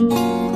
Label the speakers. Speaker 1: you